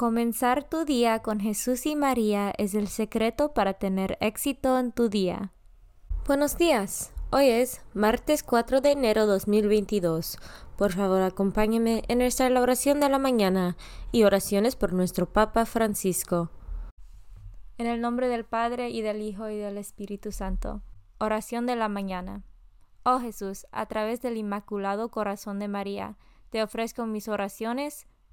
Comenzar tu día con Jesús y María es el secreto para tener éxito en tu día. Buenos días. Hoy es martes 4 de enero 2022. Por favor, acompáñeme en nuestra oración de la mañana y oraciones por nuestro Papa Francisco. En el nombre del Padre y del Hijo y del Espíritu Santo. Oración de la mañana. Oh Jesús, a través del Inmaculado Corazón de María, te ofrezco mis oraciones,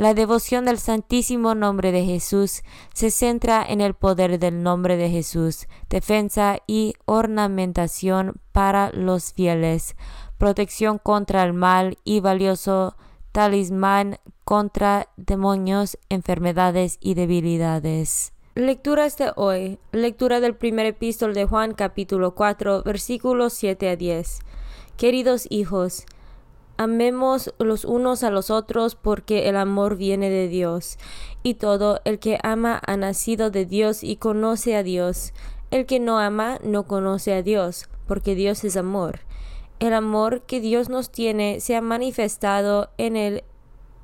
La devoción del Santísimo Nombre de Jesús se centra en el poder del nombre de Jesús, defensa y ornamentación para los fieles, protección contra el mal y valioso talismán contra demonios, enfermedades y debilidades. Lecturas de hoy. Lectura del primer epístol de Juan capítulo 4 versículos 7 a 10. Queridos hijos, Amemos los unos a los otros porque el amor viene de Dios, y todo el que ama ha nacido de Dios y conoce a Dios. El que no ama no conoce a Dios, porque Dios es amor. El amor que Dios nos tiene se ha manifestado en el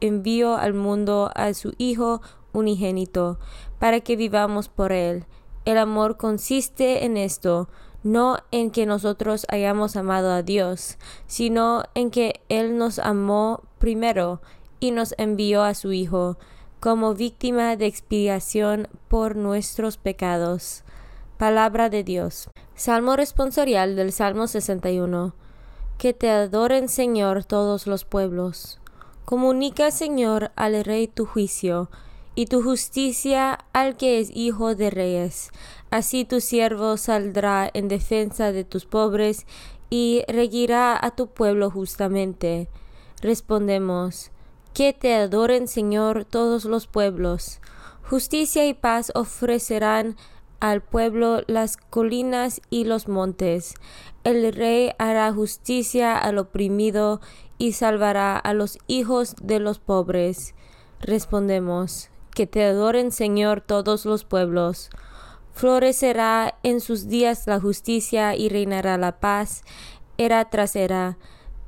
envío al mundo a su Hijo unigénito, para que vivamos por él. El amor consiste en esto, no en que nosotros hayamos amado a Dios, sino en que Él nos amó primero y nos envió a su Hijo como víctima de expiación por nuestros pecados. Palabra de Dios. Salmo responsorial del Salmo 61. Que te adoren, Señor, todos los pueblos. Comunica, Señor, al Rey tu juicio, y tu justicia al que es hijo de reyes. Así tu siervo saldrá en defensa de tus pobres y regirá a tu pueblo justamente. Respondemos, que te adoren Señor todos los pueblos. Justicia y paz ofrecerán al pueblo las colinas y los montes. El rey hará justicia al oprimido y salvará a los hijos de los pobres. Respondemos, que te adoren Señor todos los pueblos. Florecerá en sus días la justicia y reinará la paz, era tras era.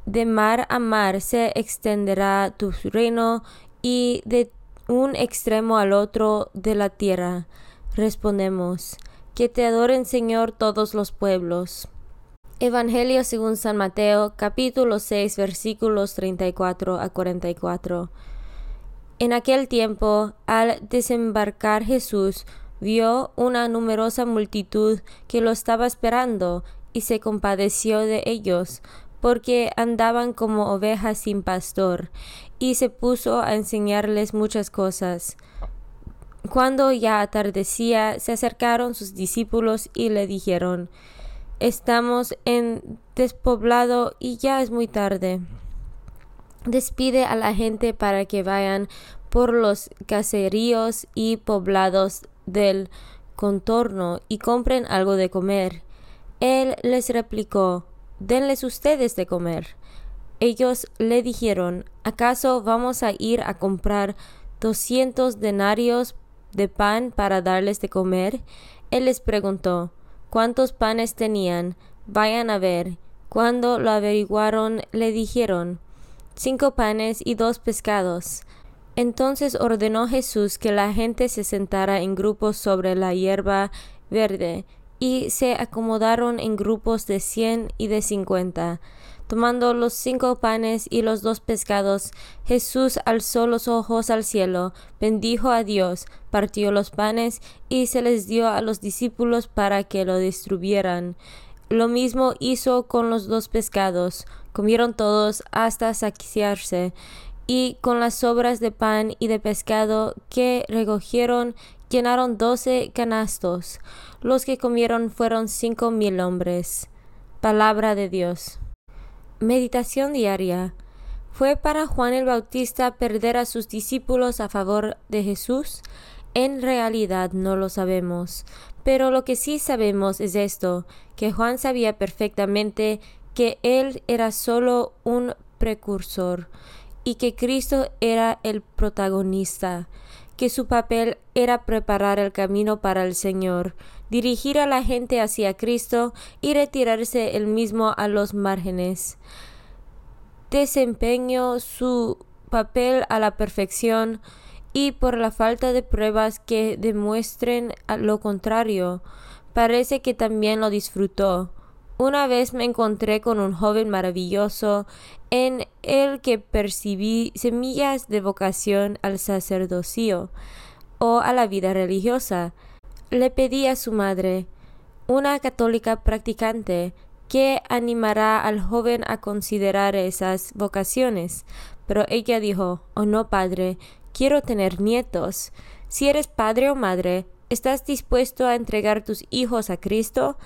De mar a mar se extenderá tu reino y de un extremo al otro de la tierra. Respondemos, que te adoren Señor todos los pueblos. Evangelio según San Mateo, capítulo 6, versículos 34 a 44. En aquel tiempo, al desembarcar Jesús, vio una numerosa multitud que lo estaba esperando, y se compadeció de ellos, porque andaban como ovejas sin pastor, y se puso a enseñarles muchas cosas. Cuando ya atardecía, se acercaron sus discípulos y le dijeron, Estamos en despoblado y ya es muy tarde. Despide a la gente para que vayan por los caseríos y poblados del contorno y compren algo de comer. Él les replicó, Denles ustedes de comer. Ellos le dijeron, ¿acaso vamos a ir a comprar doscientos denarios de pan para darles de comer? Él les preguntó, ¿cuántos panes tenían? Vayan a ver. Cuando lo averiguaron, le dijeron, cinco panes y dos pescados. Entonces ordenó Jesús que la gente se sentara en grupos sobre la hierba verde, y se acomodaron en grupos de cien y de cincuenta. Tomando los cinco panes y los dos pescados, Jesús alzó los ojos al cielo, bendijo a Dios, partió los panes y se les dio a los discípulos para que lo distribuyeran. Lo mismo hizo con los dos pescados. Comieron todos hasta saciarse, y con las sobras de pan y de pescado que recogieron llenaron doce canastos. Los que comieron fueron cinco mil hombres. Palabra de Dios. Meditación diaria. ¿Fue para Juan el Bautista perder a sus discípulos a favor de Jesús? En realidad no lo sabemos, pero lo que sí sabemos es esto, que Juan sabía perfectamente que él era solo un precursor y que Cristo era el protagonista, que su papel era preparar el camino para el Señor, dirigir a la gente hacia Cristo y retirarse él mismo a los márgenes. Desempeñó su papel a la perfección y por la falta de pruebas que demuestren lo contrario, parece que también lo disfrutó. Una vez me encontré con un joven maravilloso en el que percibí semillas de vocación al sacerdocio o a la vida religiosa. Le pedí a su madre, una católica practicante, que animará al joven a considerar esas vocaciones. Pero ella dijo, Oh no, padre, quiero tener nietos. Si eres padre o madre, ¿estás dispuesto a entregar tus hijos a Cristo?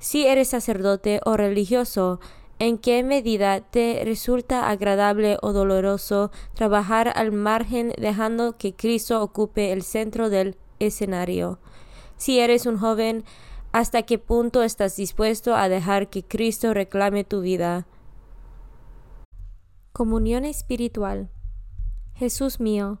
Si eres sacerdote o religioso, ¿en qué medida te resulta agradable o doloroso trabajar al margen dejando que Cristo ocupe el centro del escenario? Si eres un joven, ¿hasta qué punto estás dispuesto a dejar que Cristo reclame tu vida? Comunión espiritual. Jesús mío,